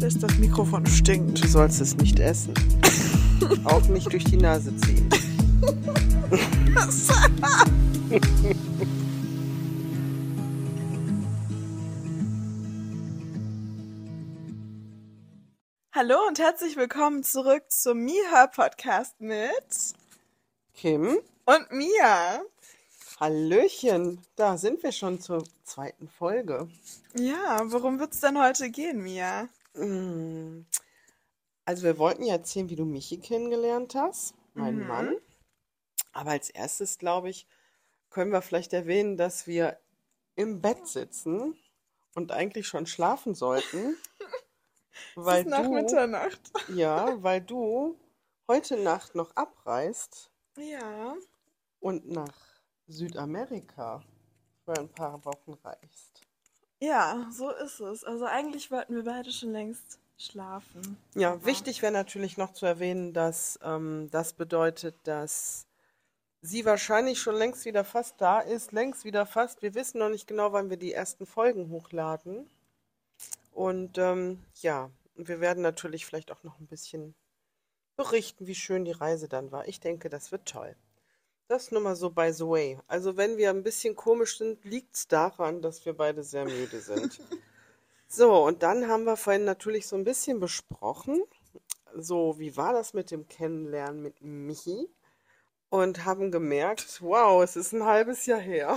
dass das Mikrofon stinkt. Du sollst es nicht essen. Auch nicht durch die Nase ziehen. Hallo und herzlich willkommen zurück zum Miha Podcast mit Kim, und Mia. Hallöchen. Da sind wir schon zur zweiten Folge. Ja, worum wird's denn heute gehen, Mia? Mm, Also wir wollten ja erzählen, wie du Michi kennengelernt hast, meinen Mhm. Mann. Aber als erstes, glaube ich, können wir vielleicht erwähnen, dass wir im Bett sitzen und eigentlich schon schlafen sollten. Es Weil ist nach du, Mitternacht. ja, weil du heute Nacht noch abreist Ja. und nach Südamerika für ein paar Wochen reist. Ja, so ist es. Also eigentlich wollten wir beide schon längst schlafen. Ja, Aber- wichtig wäre natürlich noch zu erwähnen, dass ähm, das bedeutet, dass sie wahrscheinlich schon längst wieder fast da ist, längst wieder fast. Wir wissen noch nicht genau, wann wir die ersten Folgen hochladen. Und ähm, ja, wir werden natürlich vielleicht auch noch ein bisschen berichten, wie schön die Reise dann war. Ich denke, das wird toll. Das nur mal so by the way. Also wenn wir ein bisschen komisch sind, liegt es daran, dass wir beide sehr müde sind. So, und dann haben wir vorhin natürlich so ein bisschen besprochen, so wie war das mit dem Kennenlernen mit Michi und haben gemerkt, wow, es ist ein halbes Jahr her.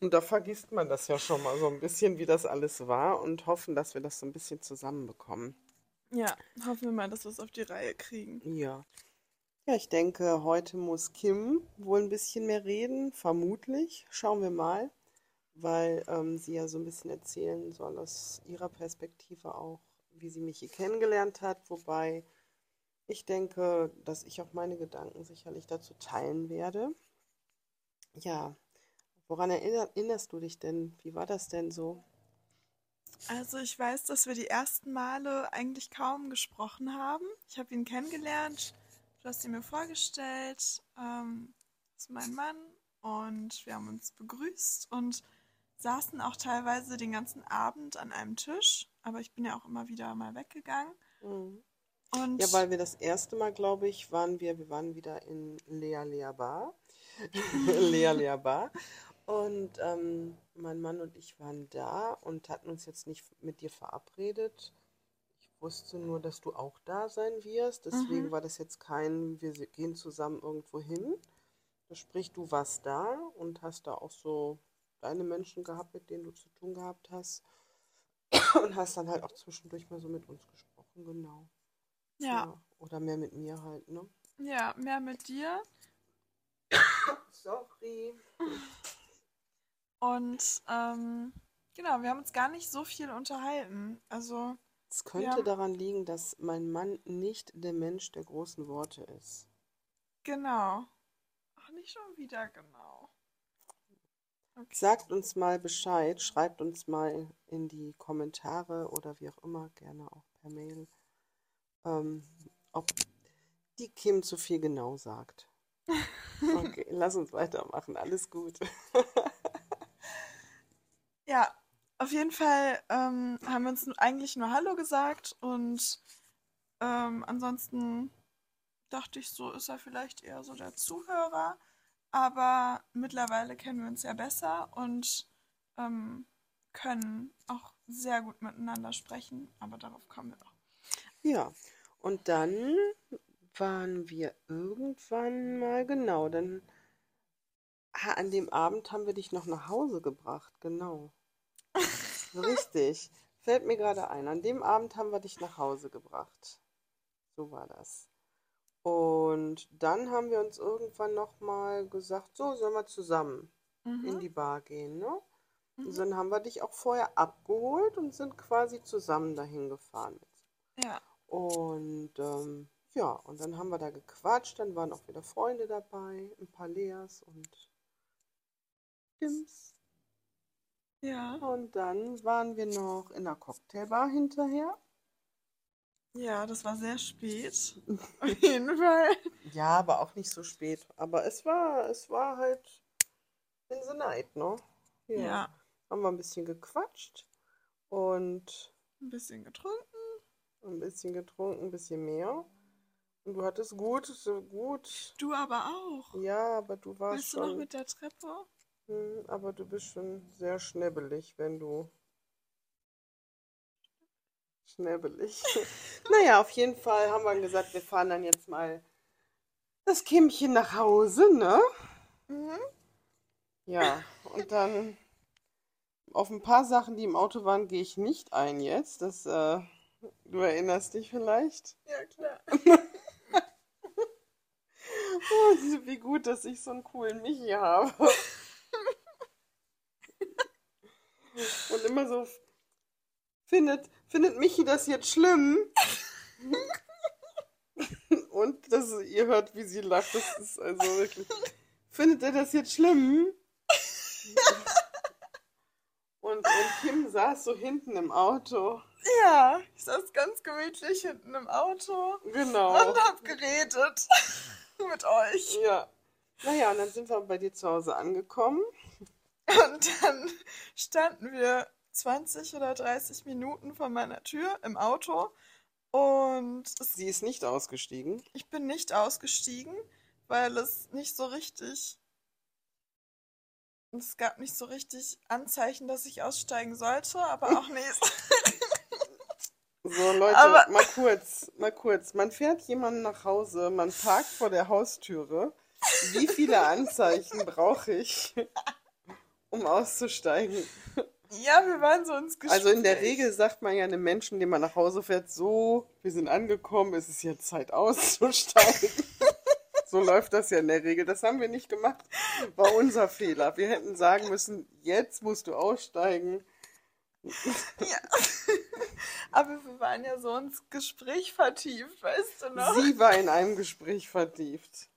Und da vergisst man das ja schon mal so ein bisschen, wie das alles war und hoffen, dass wir das so ein bisschen zusammenbekommen. Ja, hoffen wir mal, dass wir es auf die Reihe kriegen. Ja. Ja, ich denke, heute muss Kim wohl ein bisschen mehr reden, vermutlich. Schauen wir mal, weil ähm, sie ja so ein bisschen erzählen soll aus ihrer Perspektive auch, wie sie mich hier kennengelernt hat. Wobei ich denke, dass ich auch meine Gedanken sicherlich dazu teilen werde. Ja, woran erinner- erinnerst du dich denn? Wie war das denn so? Also ich weiß, dass wir die ersten Male eigentlich kaum gesprochen haben. Ich habe ihn kennengelernt, du hast ihn mir vorgestellt, ähm, ist mein Mann und wir haben uns begrüßt und saßen auch teilweise den ganzen Abend an einem Tisch, aber ich bin ja auch immer wieder mal weggegangen. Mhm. Und Ja, weil wir das erste Mal, glaube ich, waren wir, wir waren wieder in Lea Lea Bar. Lea Lea Bar. Und ähm, mein Mann und ich waren da und hatten uns jetzt nicht mit dir verabredet. Ich wusste nur, dass du auch da sein wirst. Deswegen Mhm. war das jetzt kein, wir gehen zusammen irgendwo hin. Sprich, du warst da und hast da auch so deine Menschen gehabt, mit denen du zu tun gehabt hast. Und hast dann halt auch zwischendurch mal so mit uns gesprochen, genau. ja, Oder mehr mit mir halt, ne? ja, mehr mit dir. Sorry. Und ähm, genau, wir haben uns gar nicht so viel unterhalten. Also, Es könnte Ja. daran liegen, dass mein Mann nicht der Mensch der großen Worte ist. genau. Ach, nicht schon wieder genau. Okay. Sagt uns mal Bescheid, schreibt uns mal in die Kommentare oder wie auch immer, gerne auch per Mail, ähm, ob die Kim zu viel genau sagt. Okay, lass uns weitermachen. Alles gut. Ja, auf jeden Fall ähm, haben wir uns eigentlich nur Hallo gesagt und ähm, ansonsten dachte ich, so ist er vielleicht eher so der Zuhörer. Aber mittlerweile kennen wir uns ja besser und ähm, können auch sehr gut miteinander sprechen. Aber darauf kommen wir noch. Ja, und dann waren wir irgendwann mal, genau, dann an dem Abend haben wir dich noch nach Hause gebracht, genau. Richtig. Fällt mir gerade ein. An dem Abend haben wir dich nach Hause gebracht. So war das. Und dann haben wir uns irgendwann nochmal gesagt, so sollen wir zusammen in Mhm. die Bar gehen, ne? Und Mhm. dann haben wir dich auch vorher abgeholt und sind quasi zusammen dahin gefahren. Ja, Und ähm, ja, und dann haben wir da gequatscht, dann waren auch wieder Freunde dabei, ein paar Leas und Tims. Ja, Und dann waren wir noch in der Cocktailbar hinterher. ja, das war sehr spät. Auf jeden Fall. Ja, aber auch nicht so spät. Aber es war, es war halt in the night, ne? Ja, Haben wir ein bisschen gequatscht und ein bisschen getrunken. Ein bisschen getrunken, ein bisschen mehr. Und du hattest gut, gut. Du aber auch. Ja, aber du warst Weißt du noch schon. mit der Treppe? Hm, aber du bist schon sehr schnebbelig, wenn du. Schnebbelig. naja, auf jeden Fall haben wir gesagt, wir fahren dann jetzt mal das Kimmchen nach Hause, ne? Mhm. Ja, und dann auf ein paar Sachen, die im Auto waren, gehe ich nicht ein jetzt. Das, äh, du erinnerst dich vielleicht. Ja, klar. Oh, wie gut, dass ich so einen coolen Michi habe. Und immer so, findet, findet Michi das jetzt schlimm? Und das, ihr hört, wie sie lacht. Das ist also wirklich. Findet er das jetzt schlimm? Und, und Kim saß so hinten im Auto. Ja, ich saß ganz gemütlich hinten im Auto Genau. und hab geredet mit euch. Ja. Naja, und dann sind wir bei dir zu Hause angekommen. Und dann standen wir 20 oder 30 Minuten vor meiner Tür im Auto und Sie ist nicht ausgestiegen. ich bin nicht ausgestiegen, weil es nicht so richtig. Es gab nicht so richtig Anzeichen, dass ich aussteigen sollte, aber auch nicht. So, Leute, Aber- mal kurz, mal kurz. Man fährt jemanden nach Hause, man parkt vor der Haustüre. Wie viele Anzeichen brauche ich, um auszusteigen? Ja, wir waren so ins Gespräch. Also in der Regel sagt man ja einem Menschen, den man nach Hause fährt, so, wir sind angekommen, es ist jetzt Zeit auszusteigen. So läuft das ja in der Regel. Das haben wir nicht gemacht. War unser Fehler. Wir hätten sagen müssen, jetzt musst du aussteigen. Ja. Aber wir waren ja so ins Gespräch vertieft, weißt du noch? Sie war in einem Gespräch vertieft.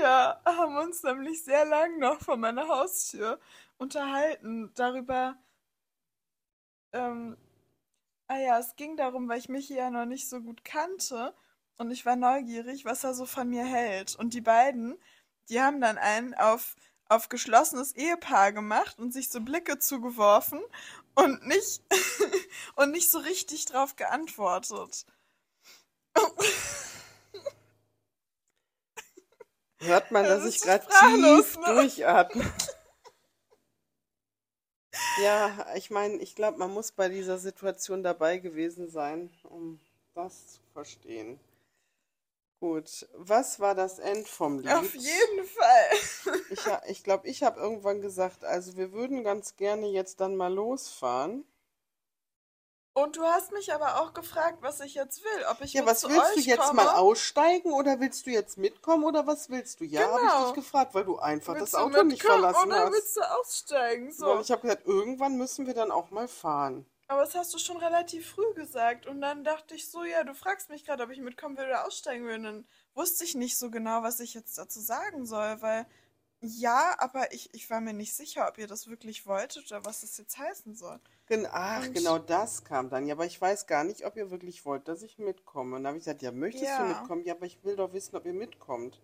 Wir haben uns nämlich sehr lang noch vor meiner Haustür unterhalten darüber. Ähm, ah ja, es ging darum, weil ich Michi ja noch nicht so gut kannte und ich war neugierig, was er so von mir hält. Und die beiden, die haben dann einen auf, auf geschlossenes Ehepaar gemacht und sich so Blicke zugeworfen und nicht, und nicht so richtig drauf geantwortet. Hört man, Das dass ich gerade tief ne? durchatme. Ja, ich meine, ich glaube, man muss bei dieser Situation dabei gewesen sein, um das zu verstehen. Gut, was war das End vom Lied? Auf jeden Fall. Ich, ha- ich glaube, ich habe irgendwann gesagt, also wir würden ganz gerne jetzt dann mal losfahren. Und du hast mich aber auch gefragt, was ich jetzt will. Ob ich Ja, was willst du jetzt komme. mal aussteigen oder willst du jetzt mitkommen oder was willst du? Ja, habe ich Genau. dich gefragt, weil du einfach Willst das Auto nicht verlassen oder hast. willst du aussteigen? So. Weil ich habe gesagt, irgendwann müssen wir dann auch mal fahren. Aber das hast du schon relativ früh gesagt. Und dann dachte ich so, ja, du fragst mich gerade, ob ich mitkommen will oder aussteigen will. Und dann wusste ich nicht so genau, was ich jetzt dazu sagen soll, weil ja, aber ich, ich war mir nicht sicher, ob ihr das wirklich wolltet oder was das jetzt heißen soll. Gen Ach, Und- genau das kam dann. Ja, aber ich weiß gar nicht, ob ihr wirklich wollt, dass ich mitkomme. Und dann habe ich gesagt, ja, möchtest Ja. du mitkommen? Ja, aber ich will doch wissen, ob ihr mitkommt.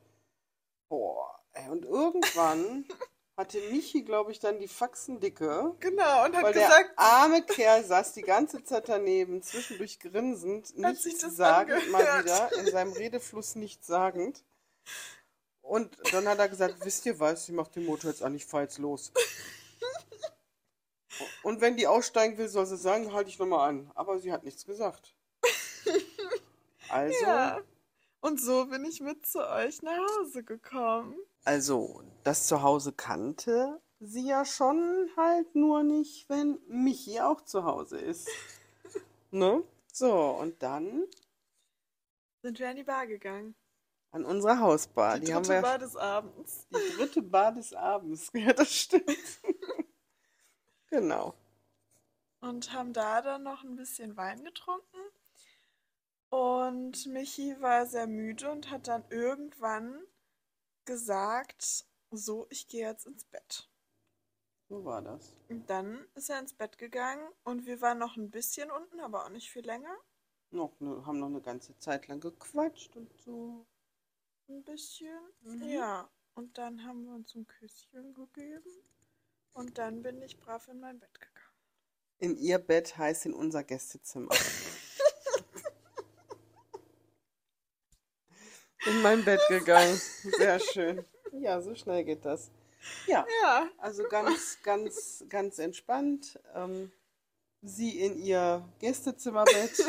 Boah, ey, und irgendwann hatte Michi, glaube ich, dann die Faxen dicke. Genau, und hat Weil der gesagt, arme Kerl saß die ganze Zeit daneben, zwischendurch grinsend, nichts sagend, mal wieder, in seinem Redefluss nichts sagend. Und dann hat er gesagt, wisst ihr was, ich mach den Motor jetzt an, ich fahr jetzt los. Und wenn die aussteigen will, soll sie sagen, halte ich nochmal an. Aber sie hat nichts gesagt. Also, ja. Und so bin ich mit zu euch nach Hause gekommen. also, das Zuhause kannte sie ja schon, halt nur nicht, wenn Michi auch zu Hause ist. Ne? So, und dann Sind wir an die Bar gegangen. an unsere Hausbar. Die, Die, haben dritte wir Bar des Abends. die dritte Bar des Abends. Ja, das stimmt. Genau. und haben da dann noch ein bisschen Wein getrunken. Und Michi war sehr müde und hat dann irgendwann gesagt, so, ich gehe jetzt ins Bett. So war das. Und dann ist er ins Bett gegangen und wir waren noch ein bisschen unten, aber auch nicht viel länger. Noch ne, haben noch eine ganze Zeit lang gequatscht und so. Ein bisschen. Mhm. Ja. Und dann haben wir uns ein Küsschen gegeben. Und dann bin ich brav in mein Bett gegangen. In ihr Bett heißt in unser Gästezimmer. in mein Bett gegangen. Sehr schön. Ja, so schnell geht das. Ja, ja. also ganz, ganz, ganz entspannt. Ähm, sie in ihr Gästezimmerbett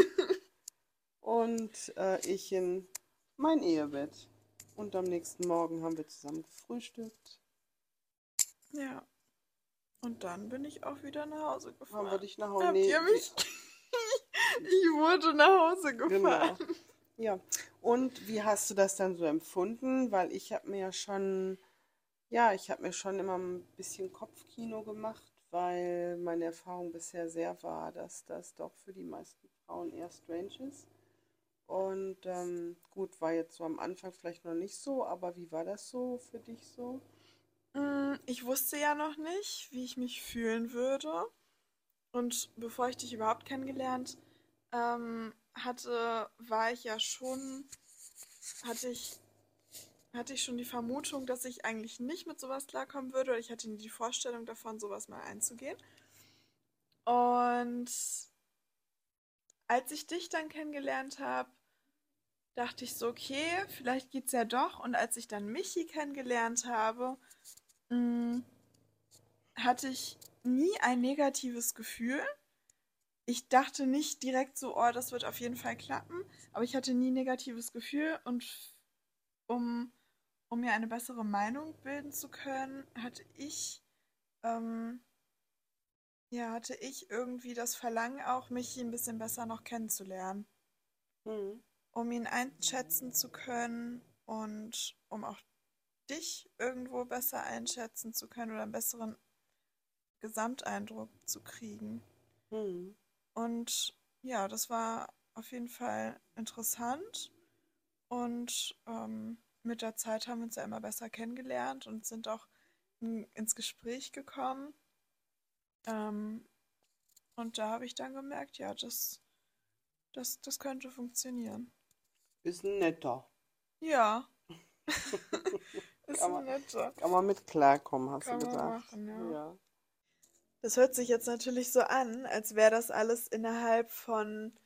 und äh, ich in mein Ehebett. Und am nächsten Morgen haben wir zusammen gefrühstückt. Ja. Und dann bin ich auch wieder nach Hause Haben wir gefahren. dich nach Hause Habt ihr mich? ich wurde nach Hause gefahren. Genau. Ja. Und wie hast du das dann so empfunden? Weil ich habe mir ja schon, ja, ich habe mir schon immer ein bisschen Kopfkino gemacht, weil meine Erfahrung bisher sehr war, dass das doch für die meisten Frauen eher strange ist. Und ähm, gut, war jetzt so am Anfang vielleicht noch nicht so, aber wie war das so für dich so? Mm, Ich wusste ja noch nicht, wie ich mich fühlen würde. Und bevor ich dich überhaupt kennengelernt ähm, hatte, war ich ja schon, hatte ich, hatte ich schon die Vermutung, dass ich eigentlich nicht mit sowas klarkommen würde. Oder ich hatte nie die Vorstellung davon, sowas mal einzugehen. Und als ich dich dann kennengelernt habe, dachte ich so, okay, vielleicht geht's ja doch. Und als ich dann Michi kennengelernt habe, hatte ich nie ein negatives Gefühl. Ich dachte nicht direkt so, oh, das wird auf jeden Fall klappen, aber ich hatte nie negatives Gefühl und um, um mir eine bessere Meinung bilden zu können, hatte ich, ähm, ja, hatte ich irgendwie das Verlangen auch, mich ein bisschen besser noch kennenzulernen Hm. um ihn einschätzen zu können und um auch dich irgendwo besser einschätzen zu können oder einen besseren Gesamteindruck zu kriegen. Hm. Und ja, das war auf jeden Fall interessant und ähm, mit der Zeit haben wir uns ja immer besser kennengelernt und sind auch in, ins Gespräch gekommen. Ähm, und da habe ich dann gemerkt, ja, das, das, das könnte funktionieren. Ist netter. Ja. Ist Kann man- netter. Kann man mit klarkommen, hast Kann du man gesagt. machen, ja. Ja. Das hört sich jetzt natürlich so an, als wäre das alles innerhalb von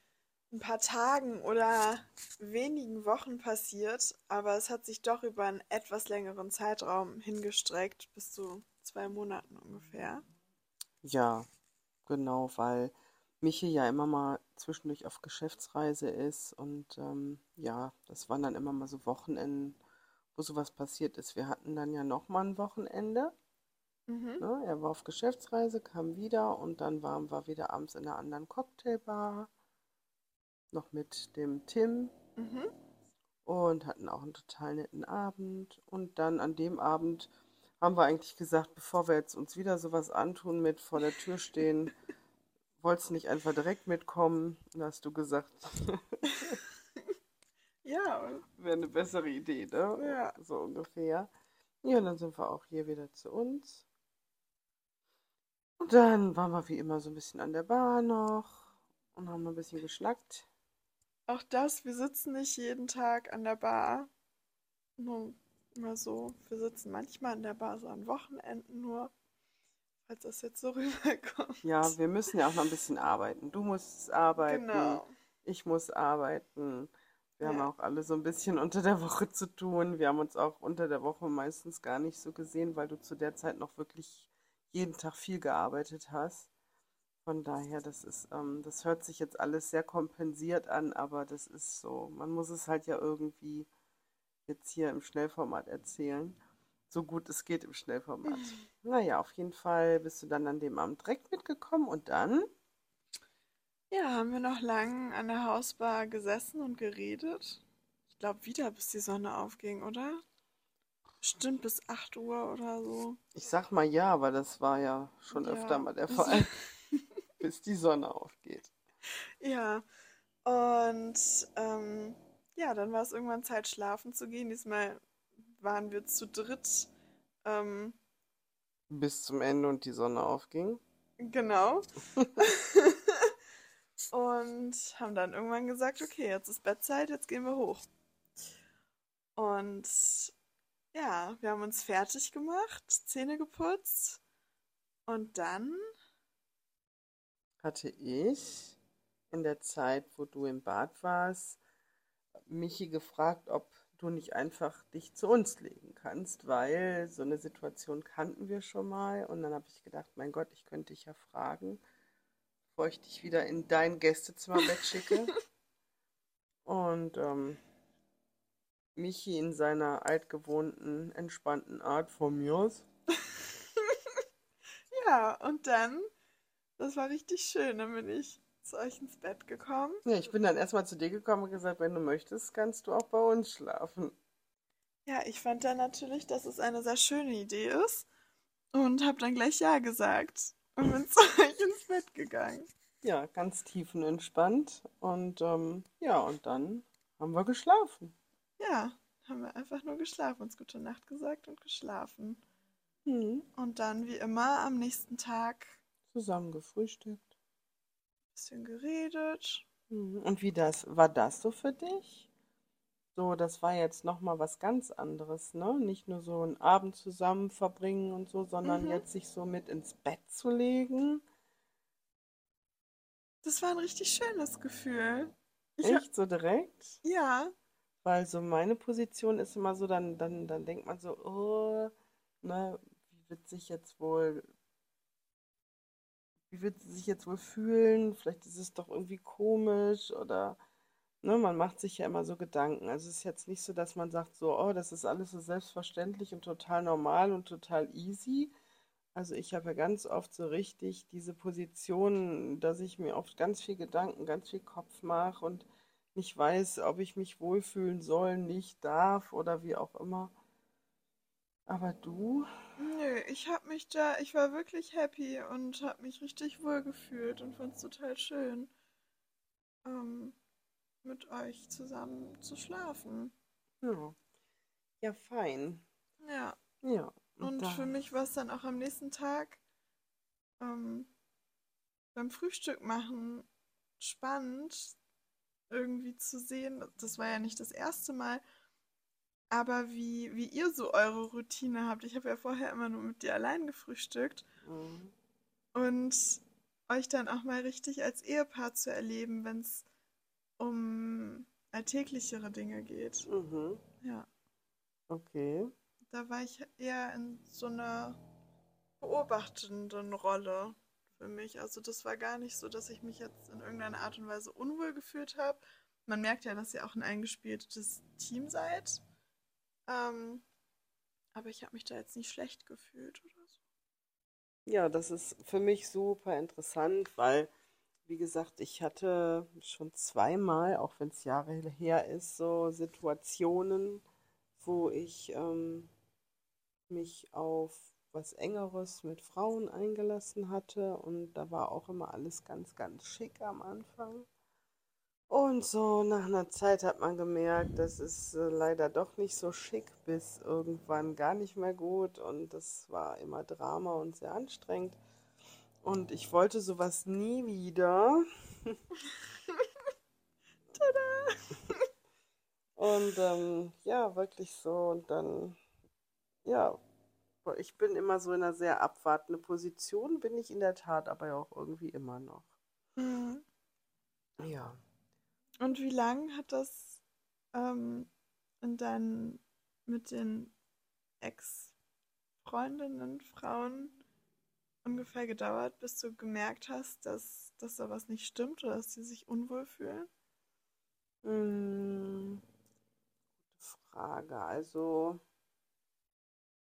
ein paar Tagen oder wenigen Wochen passiert, aber es hat sich doch über einen etwas längeren Zeitraum hingestreckt, bis zu zwei Monaten ungefähr. Ja, genau, weil Michi ja immer mal zwischendurch auf Geschäftsreise ist und ähm, ja, das waren dann immer mal so Wochenenden, wo sowas passiert ist. Wir hatten dann ja noch mal ein Wochenende, Mhm. ne? Er war auf Geschäftsreise, kam wieder und dann waren wir wieder abends in einer anderen Cocktailbar, noch mit dem Tim Mhm. und hatten auch einen total netten Abend. Und dann an dem Abend haben wir eigentlich gesagt, bevor wir jetzt uns wieder sowas antun mit vor der Tür stehen, wolltest du nicht einfach direkt mitkommen? Und da hast du gesagt, Ja, wäre eine bessere Idee, ne? Ja. So ungefähr. Ja, und dann sind wir auch hier wieder zu uns. Und dann waren wir wie immer so ein bisschen an der Bar noch und haben ein bisschen geschnackt. auch das, wir sitzen nicht jeden Tag an der Bar. Nur mal so. Wir sitzen manchmal an der Bar so an Wochenenden nur, falls das jetzt so rüberkommt. Ja, wir müssen ja auch noch ein bisschen arbeiten. Du musst arbeiten. Genau. Ich muss arbeiten. Wir haben Ja. auch alle so ein bisschen unter der Woche zu tun. Wir haben uns auch unter der Woche meistens gar nicht so gesehen, weil du zu der Zeit noch wirklich jeden Tag viel gearbeitet hast. Von daher, das ist, ähm, das hört sich jetzt alles sehr kompensiert an, aber das ist so. Man muss es halt ja irgendwie jetzt hier im Schnellformat erzählen. So gut es geht im Schnellformat. Naja, auf jeden Fall bist du dann an dem Abend direkt mitgekommen und dann Ja, haben wir noch lang an der Hausbar gesessen und geredet. Ich glaube wieder, bis die Sonne aufging, oder? Bestimmt bis 8 Uhr oder so. Ich sag mal ja, aber das war ja schon Ja. öfter mal der Fall, bis die Sonne aufgeht. Ja, und ähm, ja, dann war es irgendwann Zeit, schlafen zu gehen. Diesmal waren wir zu dritt. Ähm, Bis zum Ende und die Sonne aufging. genau. Und haben dann irgendwann gesagt, okay, jetzt ist Bettzeit, jetzt gehen wir hoch. Und ja, wir haben uns fertig gemacht, Zähne geputzt. Und dann, Hatte ich in der Zeit, wo du im Bad warst, Michi gefragt, ob du nicht einfach dich zu uns legen kannst, weil so eine Situation kannten wir schon mal. Und dann habe ich gedacht, mein Gott, ich könnte dich ja fragen, bevor ich dich wieder in dein Gästezimmerbett schicke. Und ähm, Michi in seiner altgewohnten, entspannten Art von mir aus. Ja, und dann, das war richtig schön, dann bin ich zu euch ins Bett gekommen. Ja, ich bin dann erstmal zu dir gekommen und gesagt, wenn du möchtest, kannst du auch bei uns schlafen. Ja, ich fand dann natürlich, dass es eine sehr schöne Idee ist und habe dann gleich Ja gesagt und bin zu euch ins Bett gegangen. Ja, ganz tiefenentspannt. Und ähm, ja, und dann haben wir geschlafen. Ja, haben wir einfach nur geschlafen, uns gute Nacht gesagt und geschlafen. Hm. Und dann, wie immer, am nächsten Tag Zusammen gefrühstückt. ein bisschen geredet. Mhm. Und wie das, war das so für dich? So, das war jetzt nochmal was ganz anderes, ne? Nicht nur so einen Abend zusammen verbringen und so, sondern Mhm. jetzt sich so mit ins Bett zu legen. Das war ein richtig schönes Gefühl. Ich, Echt so direkt? ja, Weil so meine Position ist immer so, dann, dann, dann denkt man so, oh, ne, wie wird sich jetzt wohl, wie wird sie sich jetzt wohl fühlen? Vielleicht ist es doch irgendwie komisch oder, ne, man macht sich ja immer so Gedanken. Also es ist jetzt nicht so, dass man sagt so, oh, das ist alles so selbstverständlich und total normal und total easy. Also ich habe ja ganz oft so richtig diese Position, dass ich mir oft ganz viel Gedanken, ganz viel Kopf mache und nicht weiß, ob ich mich wohlfühlen soll, nicht darf oder wie auch immer. Aber du? nö, ich hab mich da, ich war wirklich happy und hab mich richtig wohl gefühlt und fand's total schön, ähm, mit euch zusammen zu schlafen. Ja. Ja, fein. Ja, Ja. und für dann- mich war es dann auch am nächsten Tag, ähm, beim Frühstück machen spannend, irgendwie zu sehen. Das war ja nicht das erste Mal, aber wie, wie ihr so eure Routine habt. Ich habe ja vorher immer nur mit dir allein gefrühstückt. Mhm. Und euch dann auch mal richtig als Ehepaar zu erleben, wenn es um alltäglichere Dinge geht. Mhm. Ja, Okay. da war ich eher in so einer beobachtenden Rolle für mich. Also das war gar nicht so, dass ich mich jetzt in irgendeiner Art und Weise unwohl gefühlt habe. Man merkt ja, dass ihr auch ein eingespieltes Team seid. Ähm, aber ich habe mich da jetzt nicht schlecht gefühlt oder so. Ja, das ist für mich super interessant, weil, wie gesagt, ich hatte schon zweimal, auch wenn es Jahre her ist, so Situationen, wo ich ähm, mich auf was Engeres mit Frauen eingelassen hatte und da war auch immer alles ganz, ganz schick am Anfang. Und so nach einer Zeit hat man gemerkt, das ist äh, leider doch nicht so schick, bis irgendwann gar nicht mehr gut. Und das war immer Drama und sehr anstrengend. Und ich wollte sowas nie wieder. Und ähm, ja, wirklich so. Und dann, ja, ich bin immer so in einer sehr abwartenden Position, bin ich in der Tat aber ja auch irgendwie immer noch. Mhm. Ja. Und wie lang hat das ähm, in deinen, mit den Ex-Freundinnen, Frauen ungefähr gedauert, bis du gemerkt hast, dass, dass da was nicht stimmt oder dass sie sich unwohl fühlen? Hm, Frage. Also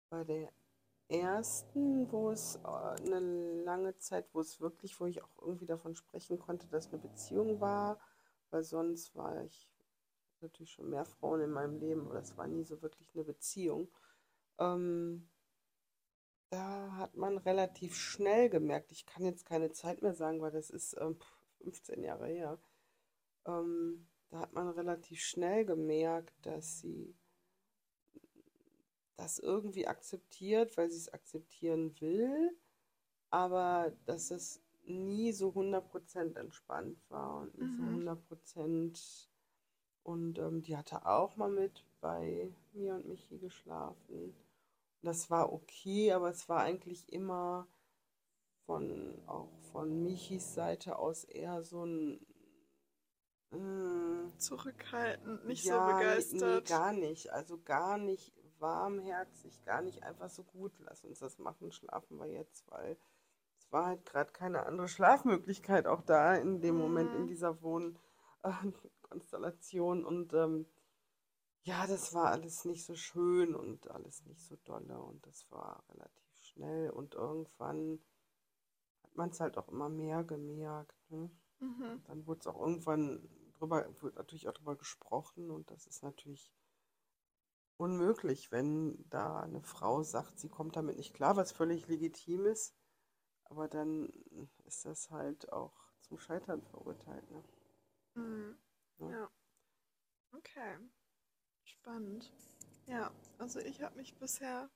bei der ersten, wo es äh, eine lange Zeit, wo es wirklich, wo ich auch irgendwie davon sprechen konnte, dass eine Beziehung war, weil sonst war ich natürlich schon mehr Frauen in meinem Leben, aber das war nie so wirklich eine Beziehung. Ähm, da hat man relativ schnell gemerkt, ich kann jetzt keine Zeit mehr sagen, weil das ist ähm, 15 Jahre her. Ähm, da hat man relativ schnell gemerkt, dass sie das irgendwie akzeptiert, weil sie es akzeptieren will, aber dass es nie so 100% entspannt war und nicht so Mhm. 100% und ähm, die hatte auch mal mit bei mir und Michi geschlafen. Das war okay, aber es war eigentlich immer von auch von Michis Seite aus eher so ein, mm, zurückhaltend, nicht so Ja, nee, begeistert. gar nicht. Also gar nicht warmherzig, gar nicht einfach so gut. Lass uns das machen, schlafen wir jetzt, weil es war halt gerade keine andere Schlafmöglichkeit auch da in dem Moment in Mhm. dieser Wohnkonstellation. Und ähm, ja, das war alles nicht so schön und alles nicht so dolle und das war relativ schnell und irgendwann hat man es halt auch immer mehr gemerkt. Ne? Mhm. Dann wurde es auch irgendwann drüber, wurde natürlich auch drüber gesprochen und das ist natürlich unmöglich, wenn da eine Frau sagt, sie kommt damit nicht klar, was völlig legitim ist, aber dann ist das halt auch zum Scheitern verurteilt. Ne? Mhm. Ja. Ja. Okay. Spannend. Ja, also ich habe mich bisher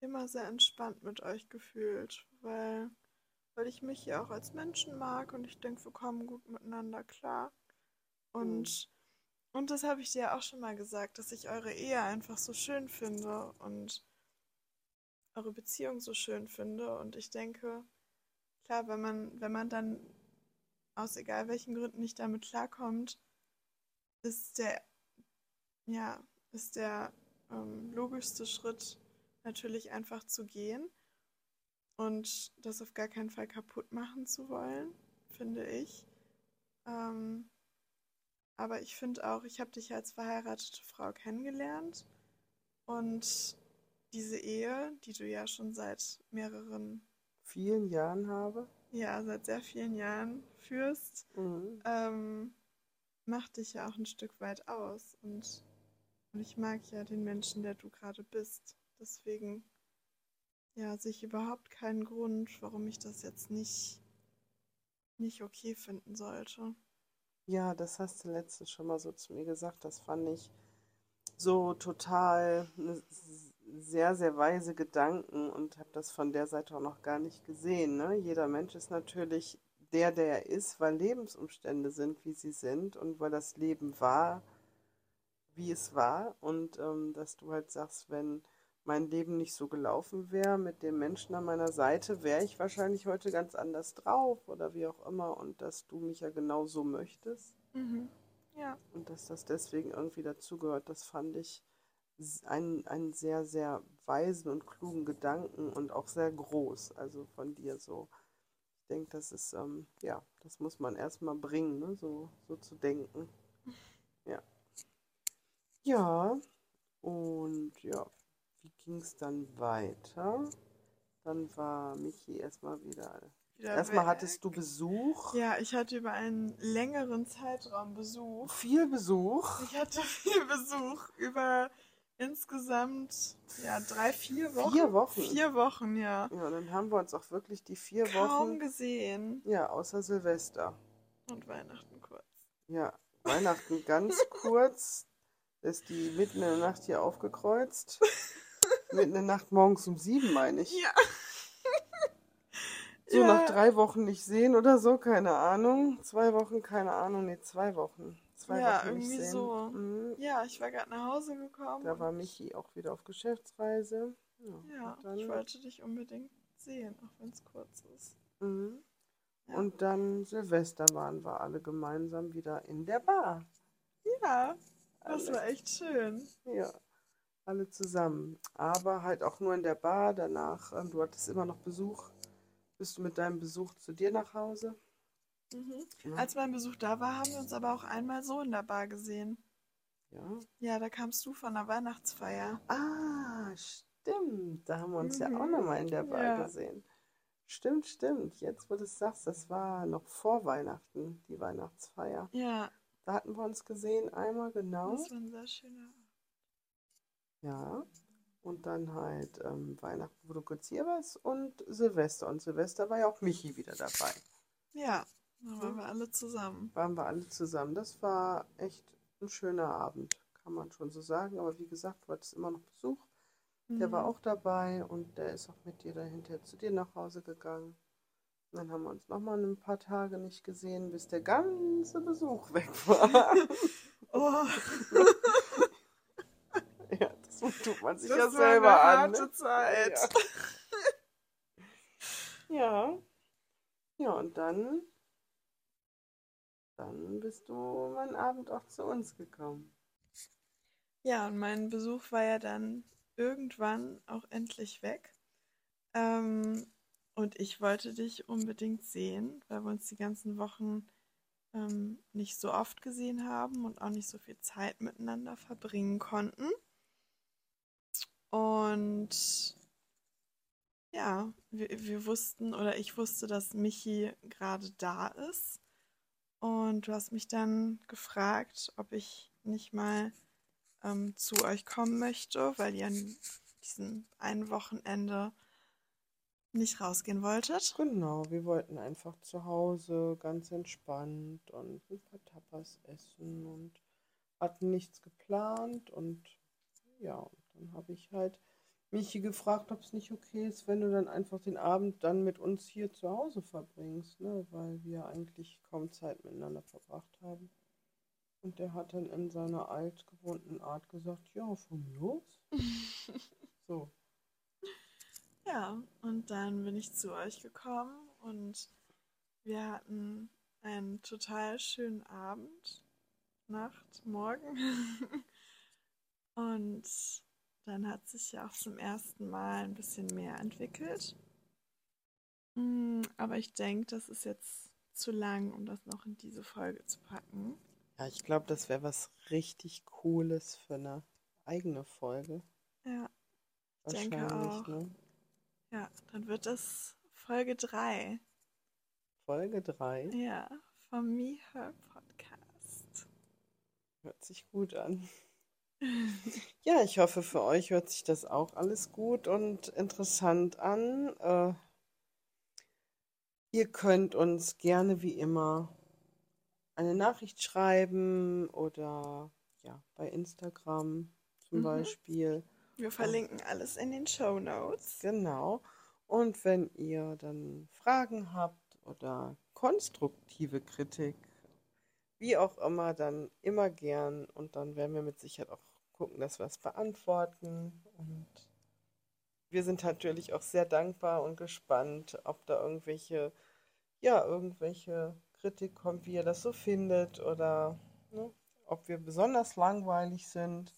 immer sehr entspannt mit euch gefühlt, weil, weil ich mich ja auch als Menschen mag und ich denke, wir kommen gut miteinander klar. Mhm. Und, und das habe ich dir ja auch schon mal gesagt, dass ich eure Ehe einfach so schön finde und eure Beziehung so schön finde. Und ich denke, klar, wenn man, wenn man dann aus egal welchen Gründen nicht damit klarkommt, ist der, ja, ist der ähm, logischste Schritt natürlich einfach zu gehen und das auf gar keinen Fall kaputt machen zu wollen, finde ich. Ähm, aber ich finde auch, ich habe dich als verheiratete Frau kennengelernt und diese Ehe, die du ja schon seit mehreren, Vielen Jahren habe. ja, seit sehr vielen Jahren führst, Mhm. ähm, macht dich ja auch ein Stück weit aus. Und, und ich mag ja den Menschen, der du gerade bist. Deswegen, ja, sehe ich überhaupt keinen Grund, warum ich das jetzt nicht, nicht okay finden sollte. Ja, das hast du letztens schon mal so zu mir gesagt. Das fand ich so total ne, sehr, sehr weise Gedanken und habe das von der Seite auch noch gar nicht gesehen. Ne? Jeder Mensch ist natürlich der, der er ist, weil Lebensumstände sind, wie sie sind und weil das Leben war, wie es war. Und ähm, dass du halt sagst, wenn mein Leben nicht so gelaufen wäre mit dem Menschen an meiner Seite, wäre ich wahrscheinlich heute ganz anders drauf oder wie auch immer. Und dass du mich ja genau so möchtest. Mhm. Ja. Und dass das deswegen irgendwie dazugehört, das fand ich einen, einen sehr, sehr weisen und klugen Gedanken und auch sehr groß, also von dir so. Ich denke, das ist, ähm, ja, das muss man erstmal bringen, ne? so, so zu denken. Ja. Ja, und ja, wie ging es dann weiter? Dann war Michi erstmal wieder. Wieder Erstmal weg. hattest du Besuch, Ja, ich hatte über einen längeren Zeitraum Besuch. viel Besuch. Ich hatte viel Besuch über insgesamt ja drei, vier Wochen. Vier Wochen. Vier Wochen, ja. Ja, dann haben wir uns auch wirklich die vier Kaum Wochen, gesehen. ja, außer Silvester. Und Weihnachten kurz. Ja, Weihnachten ganz kurz. Ist die mitten in der Nacht hier aufgekreuzt. mitten in der Nacht morgens um sieben, meine ich. Ja. So Ja. nach drei Wochen nicht sehen oder so, keine Ahnung. Zwei Wochen, keine Ahnung, nee, zwei Wochen. Zwei Ja, Wochen irgendwie so. Mhm. Ja, ich war gerade nach Hause gekommen. Da war Michi auch wieder auf Geschäftsreise. Ja, Ja, ich wollte dich unbedingt sehen, auch wenn es kurz ist. Mhm. Ja. Und dann Silvester waren wir alle gemeinsam wieder in der Bar. Ja, das war echt schön. Ja, alle zusammen. Aber halt auch nur in der Bar. Danach, ähm, du hattest immer noch Besuch. Bist du mit deinem Besuch zu dir nach Hause? Mhm. Ja. Als mein Besuch da war, haben wir uns aber auch einmal so in der Bar gesehen. Ja. Ja, da kamst du von der Weihnachtsfeier. Ah, stimmt. Da haben wir uns ja auch Mhm. nochmal in der Bar Ja. gesehen. Stimmt, stimmt. Jetzt, wo du es sagst, das war noch vor Weihnachten, die Weihnachtsfeier. Ja, Da hatten wir uns gesehen, einmal genau. das war ein sehr schöner Abend. Ja. Und dann halt ähm, Weihnachten, wo du kurz hier warst, und Silvester. Und Silvester war ja auch Michi wieder dabei. Ja, da waren Mhm. wir alle zusammen. waren wir alle zusammen. Das war echt ein schöner Abend, kann man schon so sagen. Aber wie gesagt, du hattest immer noch Besuch. Der war Mhm. auch dabei und der ist auch mit dir dahinter zu dir nach Hause gegangen. Dann haben wir uns nochmal ein paar Tage nicht gesehen, bis der ganze Besuch weg war. Oh, ja, das tut man sich das ja war selber eine an. harte Ne? Zeit. Ja. ja. Ja, und dann dann bist du am Abend auch zu uns gekommen. Ja, und mein Besuch war ja dann irgendwann auch endlich weg. Ähm, und ich wollte dich unbedingt sehen, weil wir uns die ganzen Wochen ähm, nicht so oft gesehen haben und auch nicht so viel Zeit miteinander verbringen konnten. Und ja, wir, wir wussten oder ich wusste, dass Michi gerade da ist. Und du hast mich dann gefragt, ob ich nicht mal ähm, zu euch kommen möchte, weil ihr an diesem einen Wochenende nicht rausgehen wolltet. Genau, wir wollten einfach zu Hause ganz entspannt und ein paar Tapas essen und hatten nichts geplant. Und ja, dann habe ich halt Michi gefragt, ob es nicht okay ist, wenn du dann einfach den Abend dann mit uns hier zu Hause verbringst, ne? weil wir eigentlich kaum Zeit miteinander verbracht haben. Und der hat dann in seiner altgewohnten Art gesagt, ja, von mir aus. so. Ja, und dann bin ich zu euch gekommen und wir hatten einen total schönen Abend, Nacht, Morgen. und dann hat sich ja auch zum ersten Mal ein bisschen mehr entwickelt. Mm, aber ich denke, das ist jetzt zu lang, um das noch in diese Folge zu packen. Ja, ich glaube, das wäre was richtig Cooles für eine eigene Folge. Ja, ich denke auch. Ne? Ja, dann wird es Folge 3. Folge 3? Ja, vom Me Her Podcast. Hört sich gut an. ja, ich hoffe, für euch hört sich das auch alles gut und interessant an. Äh, ihr könnt uns gerne wie immer eine Nachricht schreiben oder ja, bei Instagram zum mhm. Beispiel. Wir verlinken alles in den Show Notes. Genau. Und wenn ihr dann Fragen habt oder konstruktive Kritik, wie auch immer, dann immer gern. Und dann werden wir mit Sicherheit auch gucken, dass wir es beantworten. Und wir sind natürlich auch sehr dankbar und gespannt, ob da irgendwelche, ja, irgendwelche Kritik kommt, wie ihr das so findet oder ne, ob wir besonders langweilig sind.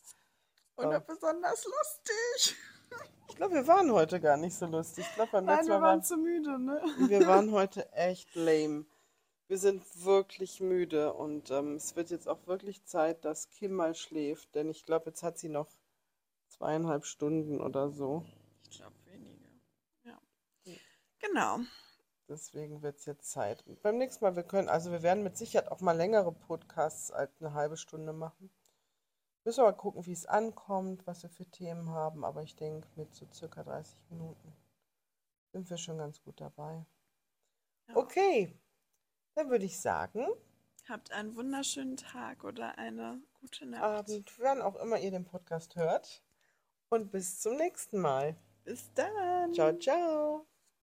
Oder äh, besonders lustig. Ich glaube, wir waren heute gar nicht so lustig. Ich glaube, beim Nein, wir waren waren zu müde, ne? Wir waren heute echt lame. Wir sind wirklich müde und ähm, es wird jetzt auch wirklich Zeit, dass Kim mal schläft, denn ich glaube, jetzt hat sie noch zweieinhalb Stunden oder so. Ich glaube weniger. Ja. Genau. Deswegen wird es jetzt Zeit. Und beim nächsten Mal, wir können, also wir werden mit Sicherheit auch mal längere Podcasts als eine halbe Stunde machen. Müssen wir mal gucken, wie es ankommt, was wir für Themen haben, aber ich denke, mit so circa 30 Minuten sind wir schon ganz gut dabei. Ja. Okay, dann würde ich sagen. Habt einen wunderschönen Tag oder eine gute Nacht. Abend, wann auch immer ihr den Podcast hört. Und bis zum nächsten Mal. Bis dann. Ciao, ciao.